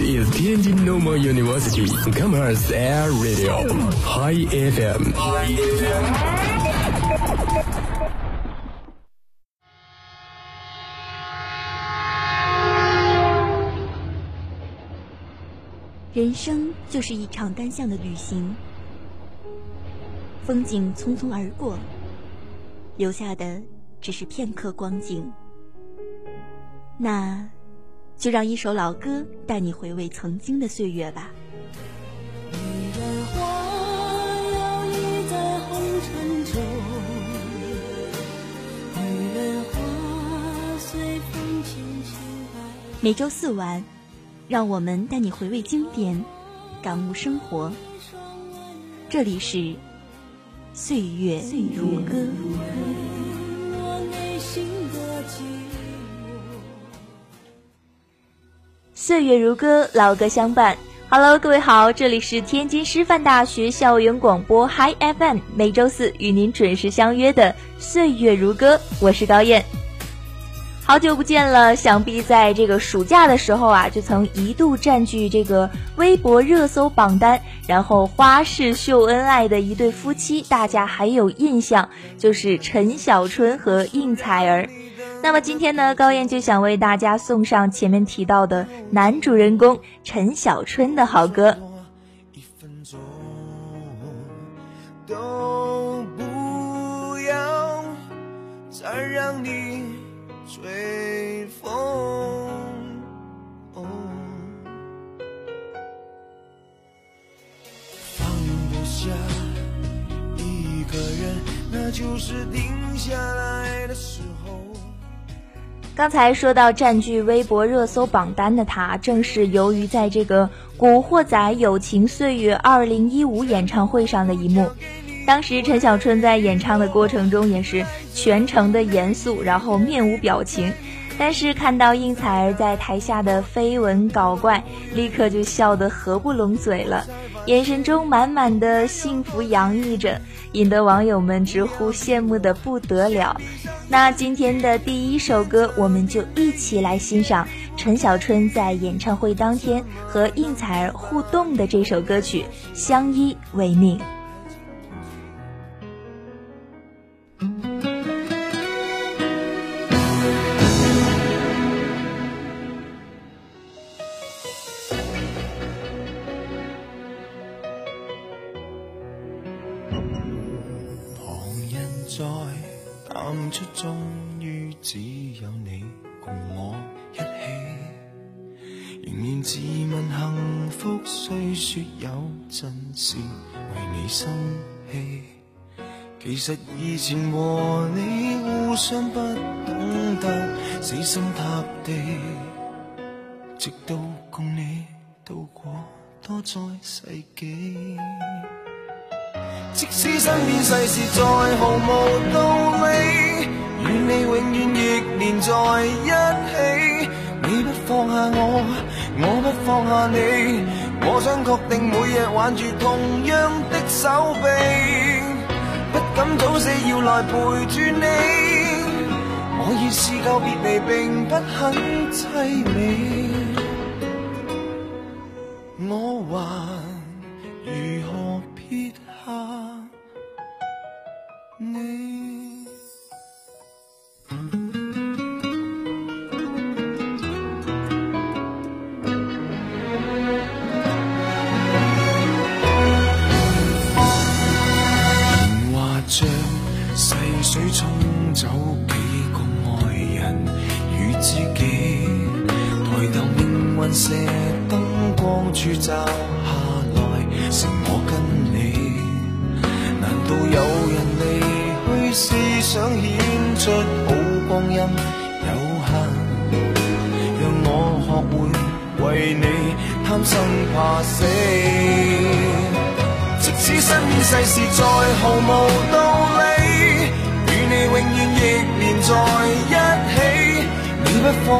is Tianjin Normal University Commerce Air Radio High FM。人生就是一场单向的旅行，风景匆匆而过，留下的只是片刻光景。那，就让一首老歌带你回味曾经的岁月吧。每周四晚，让我们带你回味经典，感悟生活。这里是岁月如歌。岁月如歌，老歌相伴。Hello，各位好，这里是天津师范大学校园广播 Hi FM，每周四与您准时相约的岁月如歌，我是高燕。好久不见了，想必在这个暑假的时候啊，就曾一度占据这个微博热搜榜单，然后花式秀恩爱的一对夫妻，大家还有印象，就是陈小春和应采儿。那么今天呢，高燕就想为大家送上前面提到的男主人公陈小春的好歌。一分钟都不要再让你吹风，放不下一个人，那就是定下来的时候。刚才说到占据微博热搜榜单的他，正是由于在这个《古惑仔友情岁月》二零一五演唱会上的一幕。当时陈小春在演唱的过程中也是全程的严肃，然后面无表情。但是看到应采儿在台下的绯闻搞怪，立刻就笑得合不拢嘴了，眼神中满满的幸福洋溢着，引得网友们直呼羡慕的不得了。那今天的第一首歌，我们就一起来欣赏陈小春在演唱会当天和应采儿互动的这首歌曲《相依为命》。为你生气。其实以前和你互相不懂得死心塌地，直到共你度过多载世纪。即使身边世事再毫无道理。与你永远亦连在一起，你不放下我，我不放下你。我想确定每日挽住同样的手臂，不敢早死要来陪住你。我已试够别离，并不很凄美，我还如何撇下你？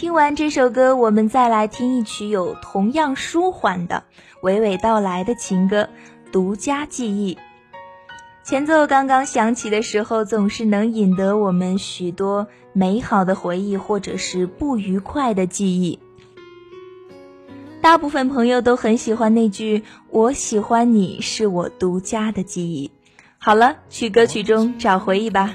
听完这首歌，我们再来听一曲有同样舒缓的、娓娓道来的情歌《独家记忆》。前奏刚刚响起的时候，总是能引得我们许多美好的回忆，或者是不愉快的记忆。大部分朋友都很喜欢那句“我喜欢你是我独家的记忆”。好了，去歌曲中找回忆吧。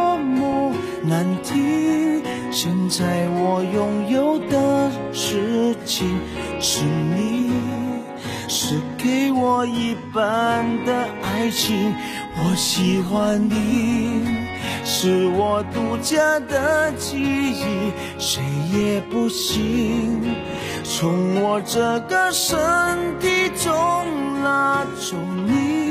难听。现在我拥有的事情是你，是给我一半的爱情。我喜欢你，是我独家的记忆，谁也不行从我这个身体中拉走你。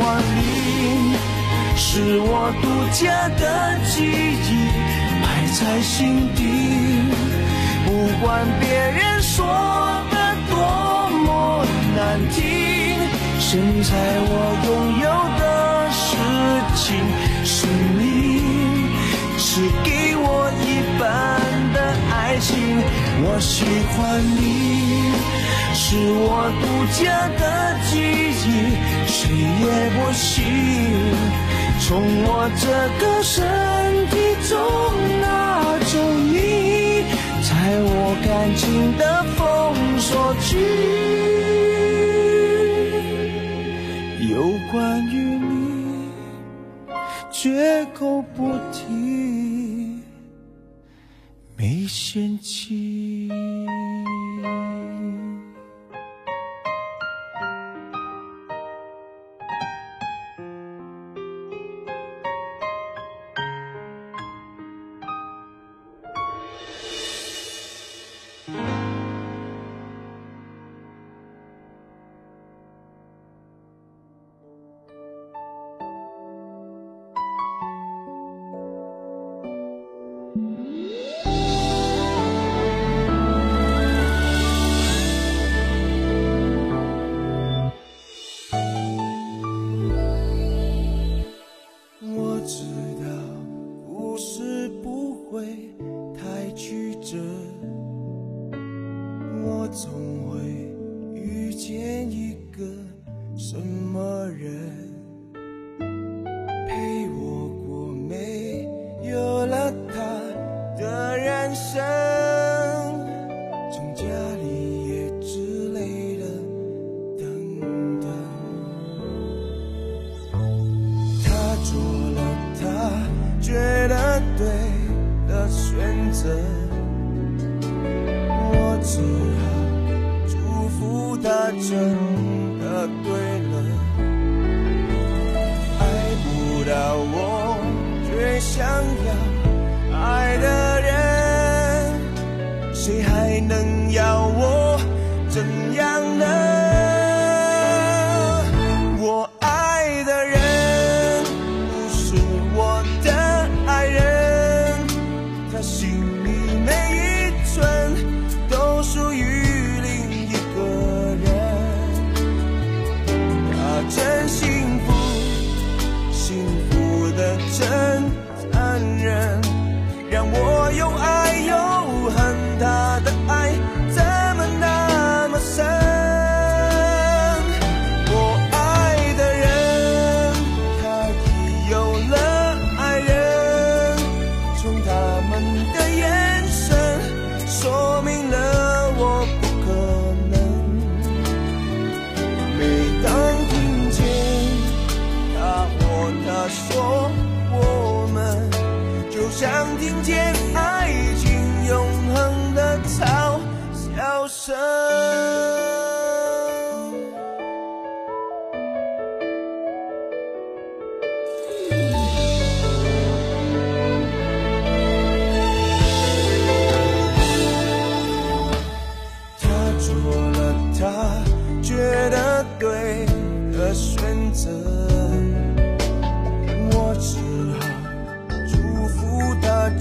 欢你是我独家的记忆摆在心底不管别人说的多么难听。现在我拥有的事情是你是给我一半的爱情我喜欢你。是我独家的记忆，谁也不行。从我这个身体中拿走你，在我感情的封锁区。有关于你，绝口不提，没限期。想要爱的人谁还能要听见爱情永恒的嘲笑声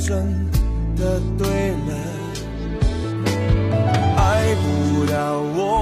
真的对了。爱不了我。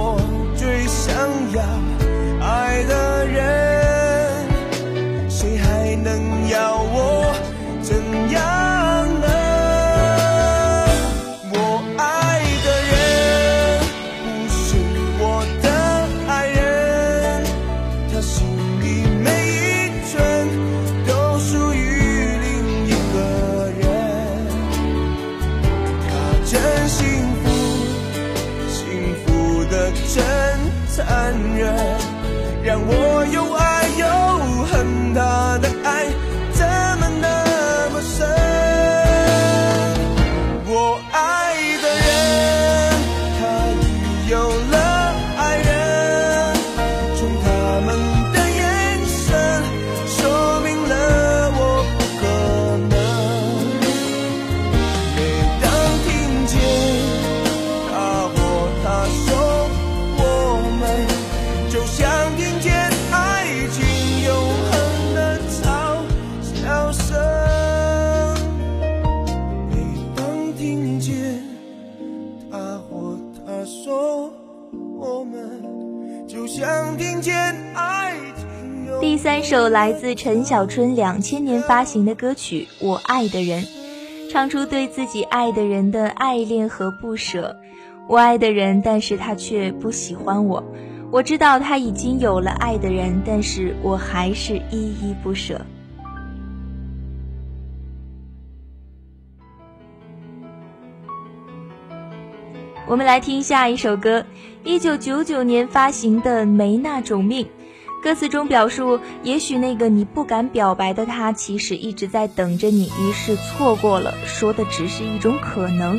首来自陈小春两千年发行的歌曲《我爱的人》，唱出对自己爱的人的爱恋和不舍。我爱的人，但是他却不喜欢我。我知道他已经有了爱的人，但是我还是依依不舍。我们来听下一首歌，一九九九年发行的《没那种命》，歌词中表述，也许那个你不敢表白的他，其实一直在等着你，于是错过了，说的只是一种可能。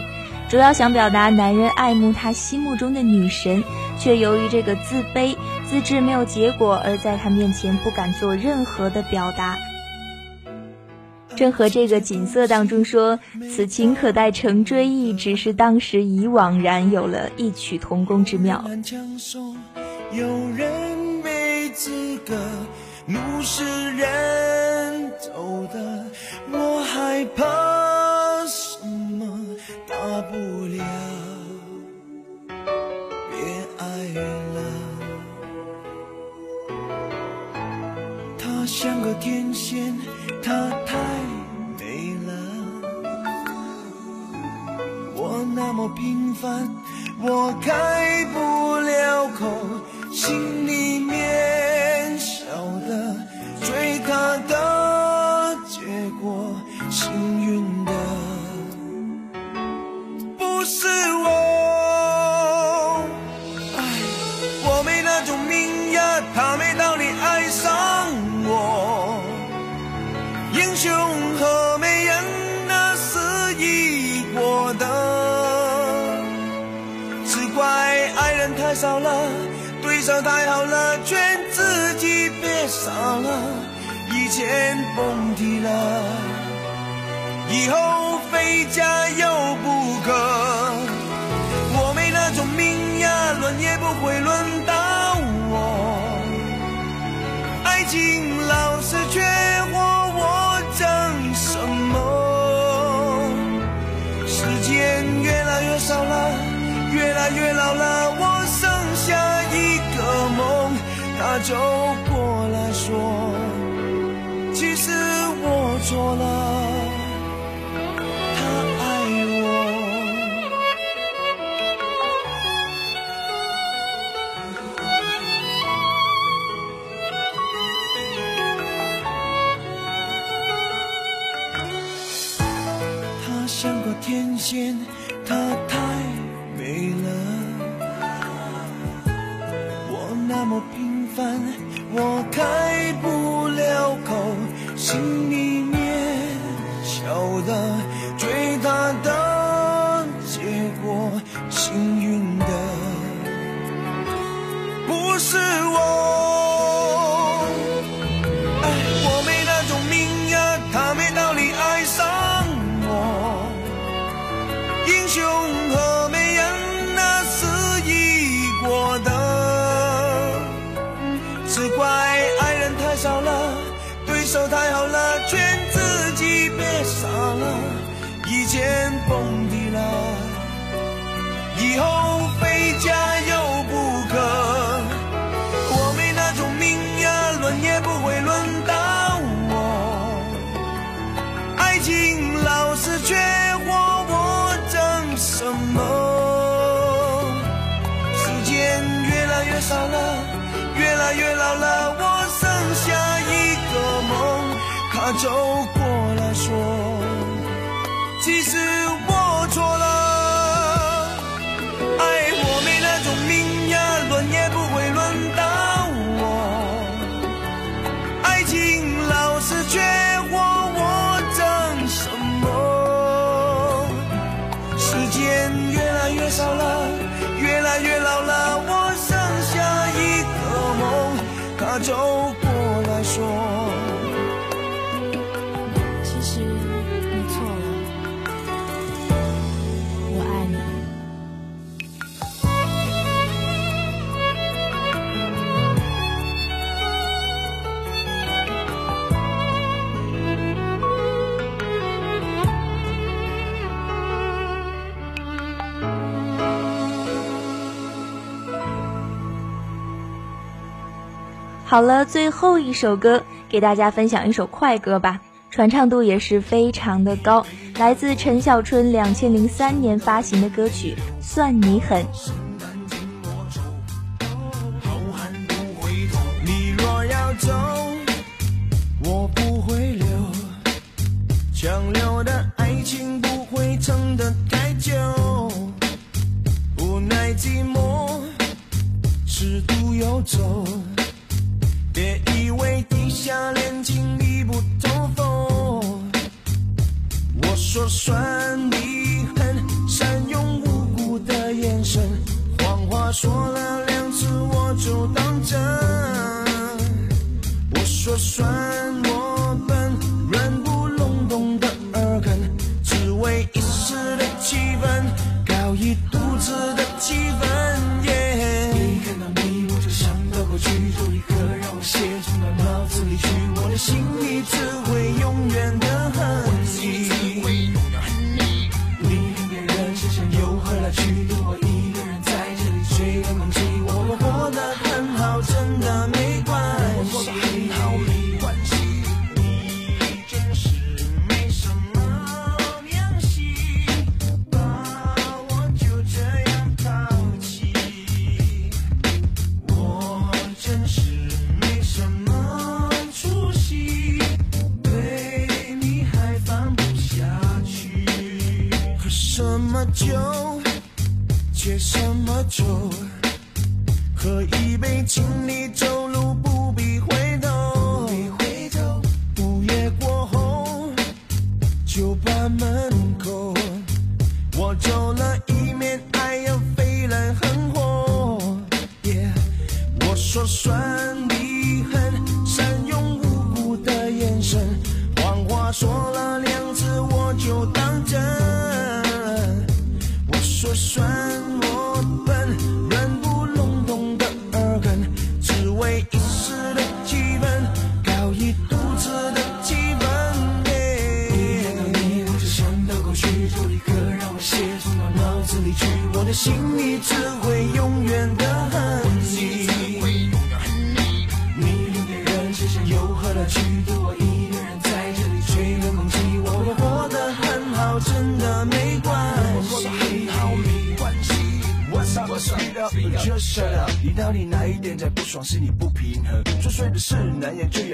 主要想表达男人爱慕他心目中的女神，却由于这个自卑、自知没有结果，而在他面前不敢做任何的表达。正和这个景色当中说：“此情可待成追忆，只是当时已惘然，有了异曲同工之妙。”有人资格怒视人走的，我害怕什么。大不了，别爱了。她像个天仙，她太美了。我那么平凡，我开不了口，心里面晓得追她的结果，幸运的不。是我，唉，我没那种命呀，他没道理爱上我。英雄和美人那是一过的，只怪爱人太少了，手太好了，劝自己别傻了，以前甭提了，以后非加油不可。我没那种命呀轮也不会轮到我，爱情老是缺货，我争什么？时间越来越少了，越来越老了，他就过来说，其实我错了。心里走过来说，其实我错了。好了，最后一首歌给大家分享一首快歌吧，传唱度也是非常的高，来自陈小春两千零三年发行的歌曲《算你狠》。说算你狠，善用无辜的眼神，谎话说了两次我就当真。我说算。你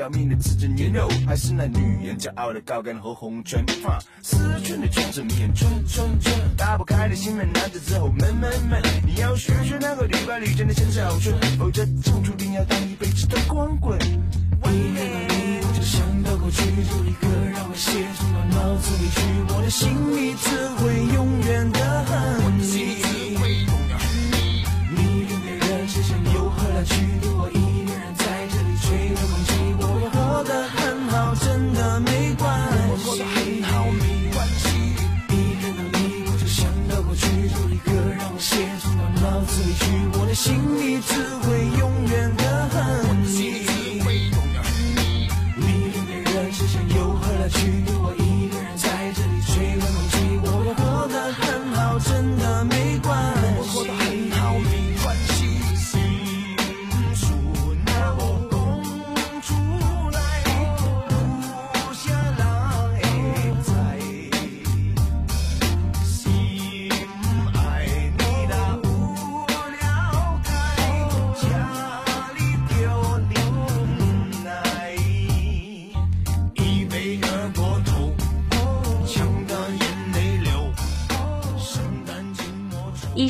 要命的自尊年肉，还是那女人骄傲的高跟和红唇？思春的圈子面，春春春，打不开的心门，男子之后闷闷闷。你要学学那个屡败屡战的陈小春，否则注定要当一辈子的光棍。一看到你，我就想到过去，有一个让我写进了脑子里去，我的心里只会永远的恨你。许我的心里只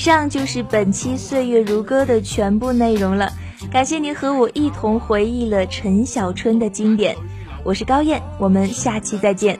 上就是本期《岁月如歌》的全部内容了，感谢您和我一同回忆了陈小春的经典。我是高燕，我们下期再见。